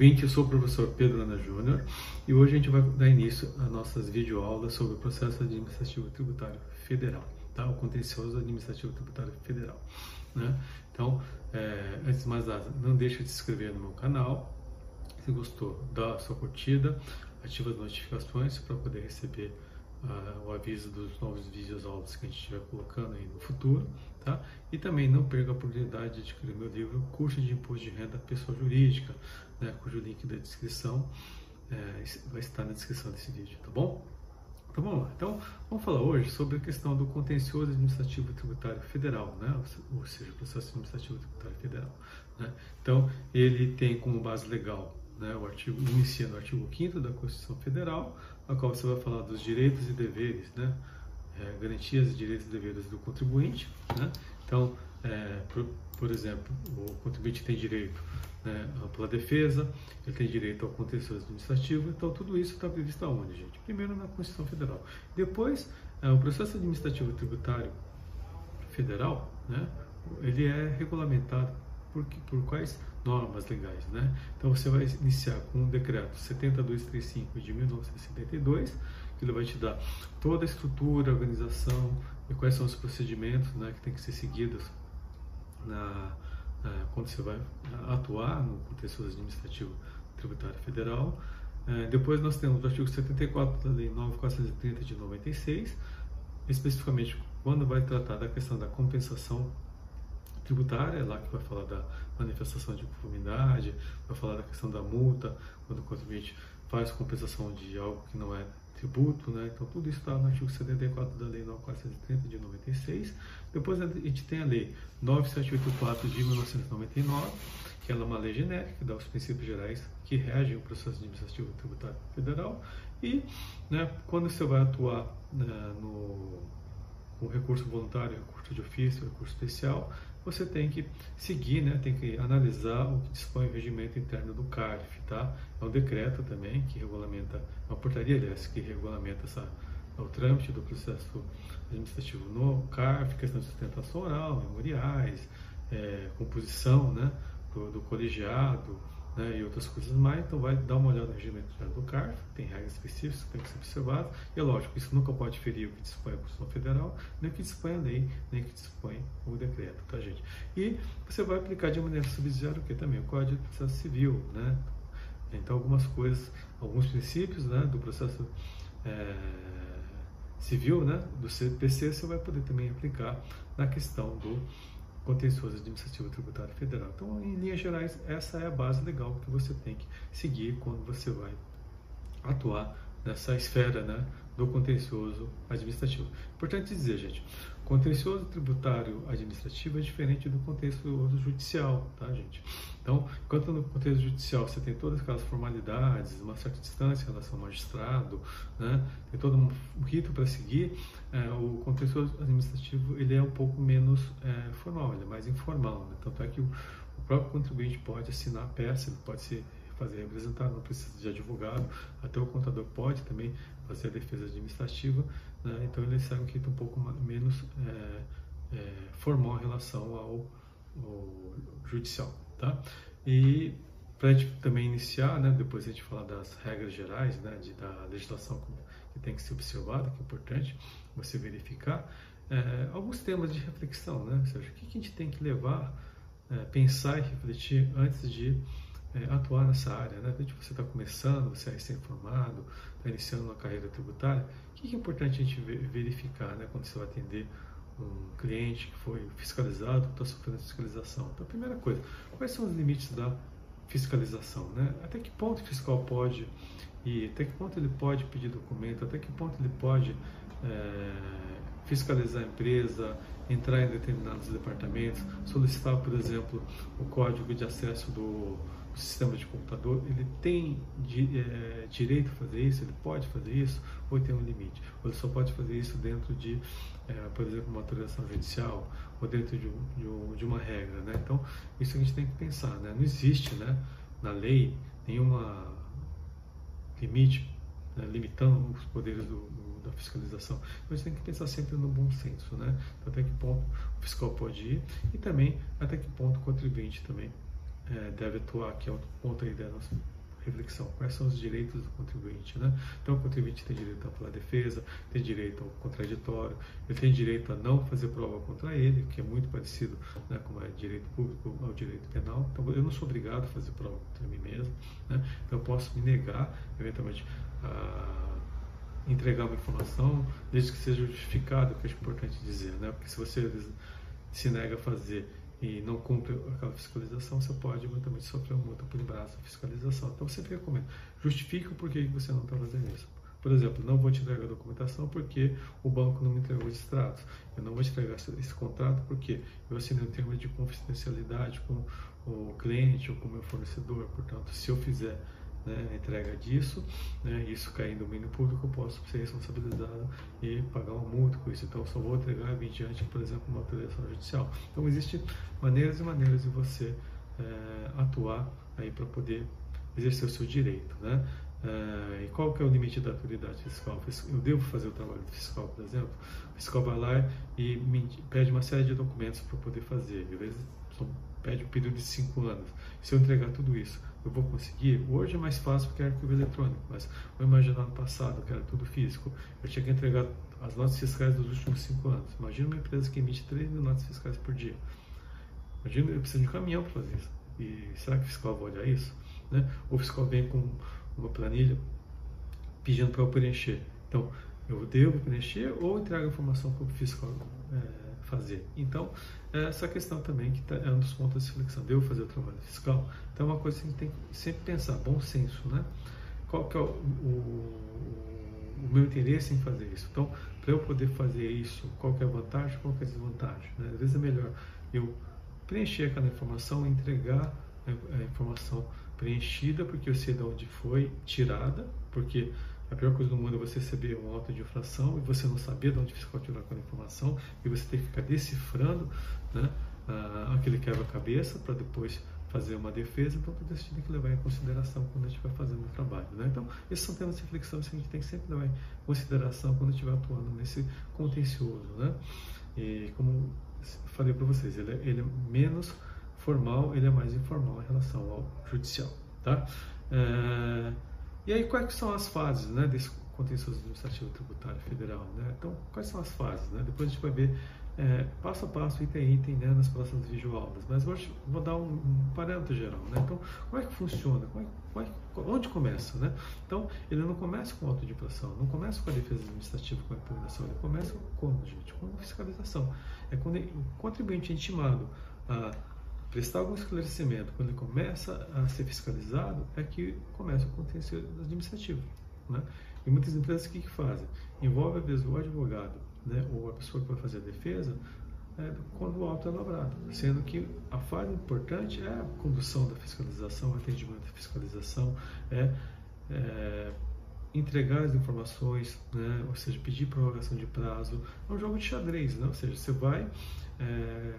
ouvinte, eu sou o professor Pedro Ana Júnior e hoje a gente vai dar início às nossas videoaulas sobre o processo administrativo tributário federal, tá? o contencioso administrativo tributário federal. Né? Então, é, antes de mais nada, não deixe de se inscrever no meu canal, se gostou, dá a sua curtida, ativa as notificações para poder receber uh, o aviso dos novos vídeos aulas que a gente estiver colocando aí no futuro, tá? E também não perca a oportunidade de adquirir meu livro Curso de Imposto de Renda Pessoa Jurídica, né, cujo link da descrição é, vai estar na descrição desse vídeo, tá bom? Então vamos lá. Então vamos falar hoje sobre a questão do contencioso administrativo tributário federal, né? ou seja, o processo administrativo tributário federal. Né? Então ele tem como base legal né, o artigo inicia no artigo 5 da Constituição Federal, a qual você vai falar dos direitos e deveres, né, é, garantias direitos e deveres do contribuinte. Né? Então, é, por, por, exemplo, o contribuinte tem direito né, à ampla defesa, ele tem direito ao contencioso administrativo, então tudo isso está previsto aonde, gente? Primeiro na Constituição Federal. Depois, é, o processo administrativo tributário federal, né, ele é regulamentado por, por quais normas legais, né? Então você vai iniciar com o decreto 7235 de 1972, que ele vai te dar toda a estrutura, a organização e quais são os procedimentos, né, que tem que ser seguidos na, na quando você vai atuar no contexto administrativo tributário federal. É, depois nós temos o artigo 74 da Lei 9430 de 96, especificamente quando vai tratar da questão da compensação tributária, é lá que vai falar da manifestação de conformidade, vai falar da questão da multa, quando o contribuinte faz compensação de algo que não é tributo, né? Então tudo isso está no artigo 74 da Lei 9430 de 96. Depois a gente tem a Lei 9784 de 1999, que ela é uma lei genérica, que dá os princípios gerais que regem o processo administrativo tributário federal. E né, quando você vai atuar né, no recurso voluntário, recurso de ofício, recurso especial, você tem que seguir, né, tem que analisar o que dispõe o regimento interno do CARF, tá? É um decreto também que regulamenta, uma portaria, aliás, que regulamenta essa, o trâmite do processo administrativo no CARF, questão de sustentação oral, memoriais, é, composição, né, do, do colegiado, né, e outras coisas mais. Então, vai dar uma olhada no regimento do CARF, tem regras específicas que tem que ser observadas. E é lógico, isso nunca pode ferir o que dispõe a Constituição Federal, nem o que dispõe a lei, nem o que dispõe o decreto, tá, gente? E você vai aplicar de maneira subsidiária o que também? O Código de Processo Civil, né? Então, algumas coisas, alguns princípios né, do processo é, civil, né, do CPC, você vai poder também aplicar na questão do contencioso administrativo tributário federal. Então, em linhas gerais, essa é a base legal que você tem que seguir quando você vai atuar nessa esfera né, do contencioso administrativo. Importante dizer, gente, contencioso tributário administrativo é diferente do contencioso judicial, tá, gente? Então, enquanto no contexto judicial você tem todas aquelas formalidades, uma certa distância em relação ao magistrado, né, tem todo um rito para seguir, é, o contencioso administrativo ele é um pouco menos é, formal, ele é mais informal. Né? Tanto é que o, o próprio contribuinte pode assinar a peça, ele pode se fazer representar, não precisa de advogado, até o contador pode também fazer a defesa administrativa, né? então ele sai um rito um pouco menos é, é, formal em relação ao, ao judicial. Tá? E para a gente também iniciar, né, depois a gente falar das regras gerais, né, de, da legislação que tem que ser observada, que é importante você verificar, é, alguns temas de reflexão, né, ou seja, o que, que a gente tem que levar, é, pensar e refletir antes de é, atuar nessa área. Né? Então, tipo, você está começando, você é recém-formado, está iniciando uma carreira tributária, o que, que é importante a gente verificar né, quando você vai atender um cliente que foi fiscalizado, está sofrendo fiscalização. Então, a primeira coisa, quais são os limites da fiscalização? Né? Até que ponto o fiscal pode ir, até que ponto ele pode pedir documento, até que ponto ele pode é, fiscalizar a empresa, entrar em determinados departamentos, solicitar, por exemplo, o código de acesso do o sistema de computador, ele tem de, é, direito a fazer isso, ele pode fazer isso, ou tem um limite. Ou ele só pode fazer isso dentro de, é, por exemplo, uma autorização judicial, ou dentro de, de, uma regra. Né? Então, isso a gente tem que pensar. Né? Não existe né, na lei nenhuma limite né, limitando os poderes do, do, da fiscalização. Então, a gente tem que pensar sempre no bom senso. Né? Então, até que ponto o fiscal pode ir e também até que ponto o contribuinte também é, deve atuar, que é outro ponto aí da nossa reflexão. Quais são os direitos do contribuinte? Né? Então, o contribuinte tem direito à ampla defesa, tem direito ao contraditório, ele tem direito a não fazer prova contra ele, que é muito parecido né, como é direito público ao direito penal. Então, eu não sou obrigado a fazer prova contra mim mesmo. Né? Então, eu posso me negar, eventualmente, a entregar uma informação, desde que seja justificado, que é importante dizer. Né? Porque se você se nega a fazer e não cumpre aquela fiscalização, você pode eventualmente sofrer uma multa por embaraço da fiscalização. Então, você recomendo, justifique o porquê você não está fazendo isso. Por exemplo, não vou te entregar a documentação porque o banco não me entregou os extratos. Eu não vou te entregar esse contrato porque eu assinei um termo de confidencialidade com o cliente ou com o meu fornecedor. Portanto, se eu fizer né, entrega disso, né, isso cair no domínio público, eu posso ser responsabilizado e pagar uma multa com isso. Então, só vou entregar mediante, por exemplo, uma autorização judicial. Então, existem maneiras e maneiras de você é, atuar aí para poder exercer o seu direito, né? É, e qual que é o limite da autoridade fiscal? Eu devo fazer o trabalho fiscal, por exemplo? O fiscal vai lá e pede uma série de documentos para poder fazer. Às vezes pede um período de cinco anos. Se eu entregar tudo isso, eu vou conseguir? Hoje é mais fácil porque é arquivo eletrônico, mas vou imaginar no passado, que era tudo físico. Eu tinha que entregar as notas fiscais dos últimos cinco anos. Imagina uma empresa que emite 3 mil notas fiscais por dia. Imagina, eu preciso de um caminhão para fazer isso. E será que o fiscal vai olhar isso? Né? Ou o fiscal vem com uma planilha pedindo para eu preencher. Então, eu devo preencher ou entrego a informação para o fiscal é, fazer. Então, essa questão também que tá, é um dos pontos de reflexão. Devo fazer o trabalho fiscal? Então, é uma coisa que a gente tem que sempre pensar, bom senso, né? Qual que é o, o, o meu interesse em fazer isso? Então, para eu poder fazer isso, qual que é a vantagem, qual que é a desvantagem? Né? Às vezes é melhor eu preencher aquela informação, entregar a informação preenchida, porque eu sei de onde foi tirada, porque a pior coisa do mundo é você receber uma auto de infração e você não saber de onde o fiscal aquela informação e você ter que ficar decifrando né, aquele quebra-cabeça para depois fazer uma defesa. Então, tudo isso tem que levar em consideração quando a gente vai fazendo o trabalho. Né? Então, esses são temas de reflexão que a gente tem que sempre levar em consideração quando a gente vai atuando nesse contencioso. Né? E como falei para vocês, ele é, ele é, menos formal, ele é mais informal em relação ao judicial. Tá? É... E aí, quais são as fases né, desse contencioso administrativo tributário federal? Né? Então, quais são as fases? Né? Depois a gente vai ver é, passo a passo, item a item, né, nas próximas videoaulas. Mas hoje vou dar um, um parâmetro geral. Né? Então, como é que funciona? Como é, como é, onde começa? Né? Então, ele não começa com auto de infração, não começa com a defesa administrativa, com a impugnação, ele começa com, gente, com fiscalização. É quando o contribuinte é intimado a prestar algum esclarecimento, quando ele começa a ser fiscalizado, é que começa o contencioso administrativo. Né? E muitas empresas o que, que fazem? Envolve a vez o advogado né, ou a pessoa que vai fazer a defesa é, quando o auto é lavrado, sendo que a fase importante é a condução da fiscalização, o atendimento da fiscalização, é, é entregar as informações, né, ou seja, pedir prorrogação de prazo, é um jogo de xadrez, né, ou seja, você vai é,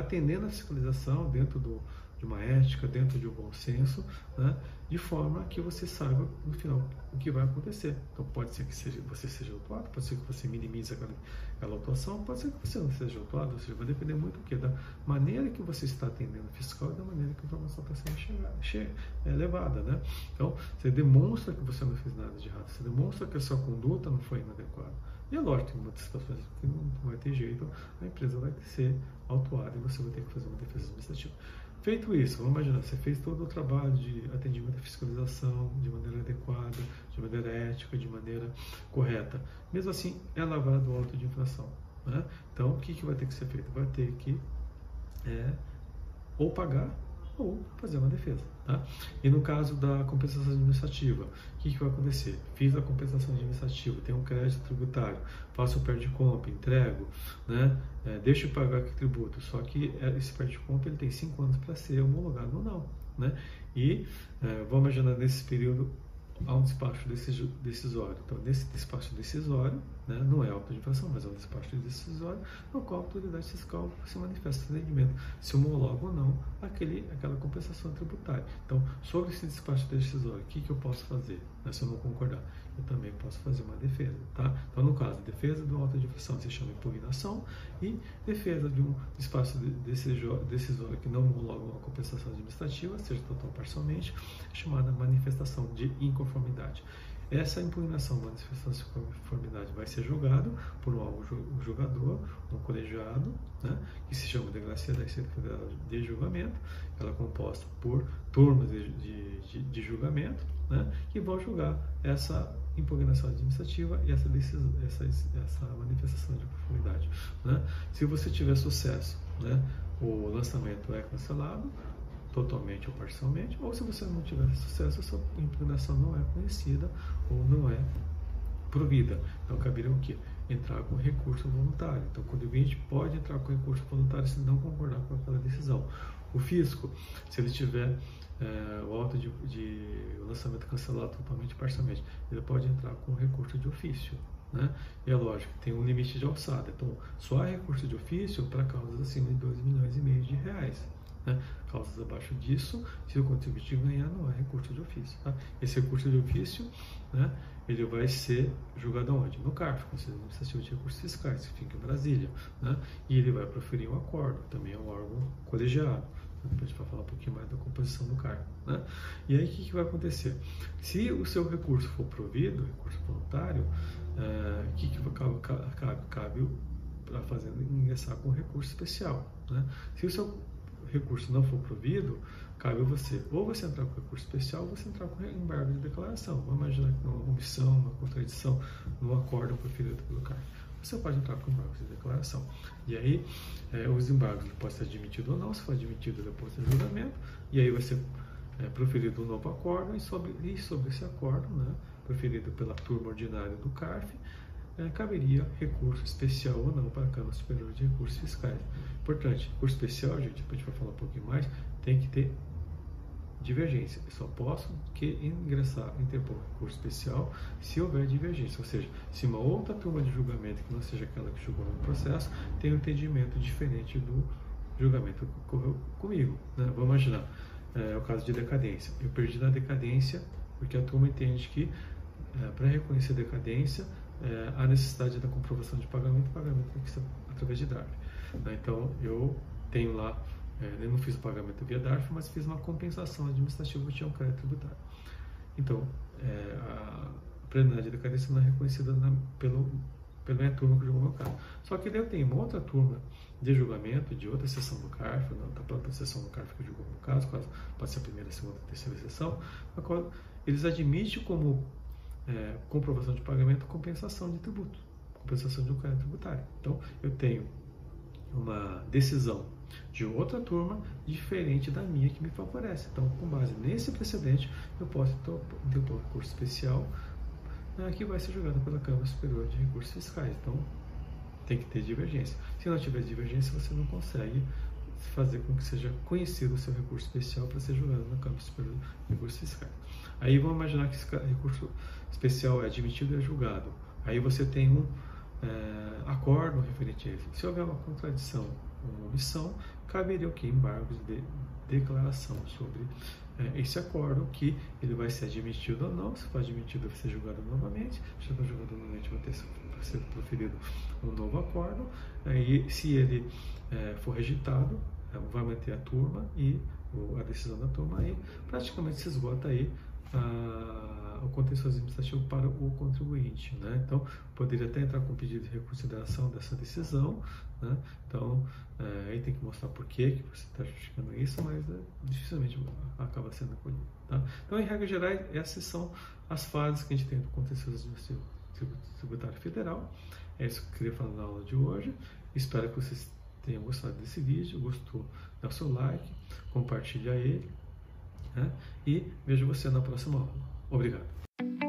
atendendo a fiscalização dentro do, de uma ética, dentro de um bom senso, né, de forma que você saiba no final o que vai acontecer. Então pode ser que seja, você seja autuado, pode ser que você minimize aquela, aquela autuação, pode ser que você não seja autuado, ou seja, vai depender muito do que? Da maneira que você está atendendo o fiscal e da maneira que a informação está sendo chegada, che, é, levada. Né? Então você demonstra que você não fez nada de errado, você demonstra que a sua conduta não foi inadequada. E é lógico, tem muitas situações que não vai ter jeito, a empresa vai ser autuada e você vai ter que fazer uma defesa administrativa. Feito isso, vamos imaginar, você fez todo o trabalho de atendimento e fiscalização de maneira adequada, de maneira ética, de maneira correta. Mesmo assim, é lavado o auto de infração. Né? Então, o que, que vai ter que ser feito? Vai ter que é, ou pagar ou fazer uma defesa. Tá? E no caso da compensação administrativa, o que, que vai acontecer? Fiz a compensação administrativa, tenho um crédito tributário, faço o perde compra, entrego, né? É, deixo de pagar que tributo, só que é, esse perde compra ele tem 5 anos para ser homologado ou não. Né? E é, vamos imaginar nesse período há um despacho decisório. Então, nesse despacho decisório, né? não é auto de infração, mas é um despacho decisório, no qual a autoridade fiscal se manifesta esse entendimento, se homologa ou não aquele, aquela compensação tributária. Então, sobre esse despacho decisório, o que, que eu posso fazer né, se eu não concordar? Eu também posso fazer uma defesa. Tá? Então, no caso, defesa de infração se chama impugnação e defesa de um despacho decisório que não homologa uma compensação administrativa, seja total ou parcialmente, chamada manifestação de inconformidade. Essa impugnação, manifestação de conformidade vai ser julgado por um julgador, um colegiado, né, que se chama Delegacia da Receita Federal de Julgamento. Ela é composta por turmas de, de, de, de julgamento, né, que vão julgar essa impugnação administrativa e essa, decisão, essa, essa manifestação de conformidade. Né. Se você tiver sucesso, né, o lançamento é cancelado, totalmente ou parcialmente, ou se você não tiver sucesso, a sua impugnação não é conhecida ou não é provida. Então, caberia o quê? Entrar com recurso voluntário. Então, o contribuinte pode entrar com recurso voluntário se não concordar com aquela decisão. O fisco, se ele tiver é, o auto de, de lançamento cancelado totalmente parcialmente, ele pode entrar com recurso de ofício. Né? E é lógico, tem um limite de alçada. Então, só há recurso de ofício para causas acima de 2 milhões e meio de reais. Né? Causas abaixo disso, se o contribuinte ganhar, não há recurso de ofício. Tá? Esse recurso de ofício, né, ele vai ser julgado aonde? No CARF, Conselho Administrativo de Recursos Fiscais, que fica em Brasília. Né? E ele vai proferir um acordo, também é um órgão colegiado. Depois a gente vai falar um pouquinho mais da composição do cargo. Né? E aí o que, que, vai acontecer? Se o seu recurso for provido, recurso voluntário, o é, que, que cabe, cabe, cabe para fazer ingressar com recurso especial. Né? Se o seu recurso não for provido, cabe a você ou você entrar com recurso especial ou você entrar com embargo de declaração. Vamos imaginar que uma omissão, uma contradição no acordo preferido pelo CAR. Você pode entrar com embargo de declaração. E aí, é, os embargos podem ser admitidos ou não, se for admitido depois do julgamento, e aí vai ser é, proferido um novo acordo, e sobre, e sobre esse acordo, né, proferido pela turma ordinária do CARF, é, caberia recurso especial ou não para a Câmara Superior de Recursos Fiscais. Importante, recurso especial, gente, depois a gente vai falar um pouquinho mais, tem que ter divergência. Eu só posso que ingressar, interpor recurso especial se houver divergência, ou seja, se uma outra turma de julgamento que não seja aquela que julgou no processo tem um entendimento diferente do julgamento que ocorreu comigo. Né? Vamos imaginar, é, o caso de decadência. Eu perdi na decadência porque a turma entende que é, para reconhecer decadência é, a necessidade da comprovação de pagamento, pagamento através de DARF. Né? Então, eu tenho lá, é, eu não fiz o pagamento via DARF, mas fiz uma compensação administrativa que tinha um crédito tributário. Então, é, a preliminaridade da decadência não é reconhecida na, pelo, pela minha turma que julgou meu caso. Só que daí eu tenho uma outra turma de julgamento de outra sessão do CARF, da própria sessão do CARF que julgou meu caso, pode ser a primeira, a segunda, a terceira sessão, qual eles admitem como é, comprovação de pagamento, compensação de tributo, compensação de um crédito tributário. Então, eu tenho uma decisão de outra turma diferente da minha que me favorece. Então, com base nesse precedente, eu posso então, um recurso especial né, que vai ser julgado pela Câmara Superior de Recursos Fiscais. Então, tem que ter divergência. Se não tiver divergência, você não consegue fazer com que seja conhecido o seu recurso especial para ser julgado na Câmara Superior de Recursos Fiscais. Aí vamos imaginar que esse recurso especial é admitido e é julgado. Aí você tem um é, acordo referente a ele. Se houver uma contradição ou uma omissão, caberia o que? Embargos de declaração sobre é, esse acordo, que ele vai ser admitido ou não. Se for admitido, vai ser julgado novamente. Se for julgado novamente, vai ter ser proferido um novo acordo. Aí, se ele é, for rejeitado, é, vai manter a turma e a decisão da turma aí praticamente se esgota aí a, o contexto administrativo para o contribuinte. Né? Então, poderia até entrar com pedido de reconsideração dessa decisão. Né? Então, é, aí tem que mostrar por que, que você está justificando isso, mas é, dificilmente acaba sendo acolhido. Tá? Então, em regra geral, essas são as fases que a gente tem do contexto administrativo tributário federal. É isso que eu queria falar na aula de hoje. Espero que vocês tenham gostado desse vídeo. Gostou? Dá seu like, compartilha ele. Né? E vejo você na próxima aula. Obrigado.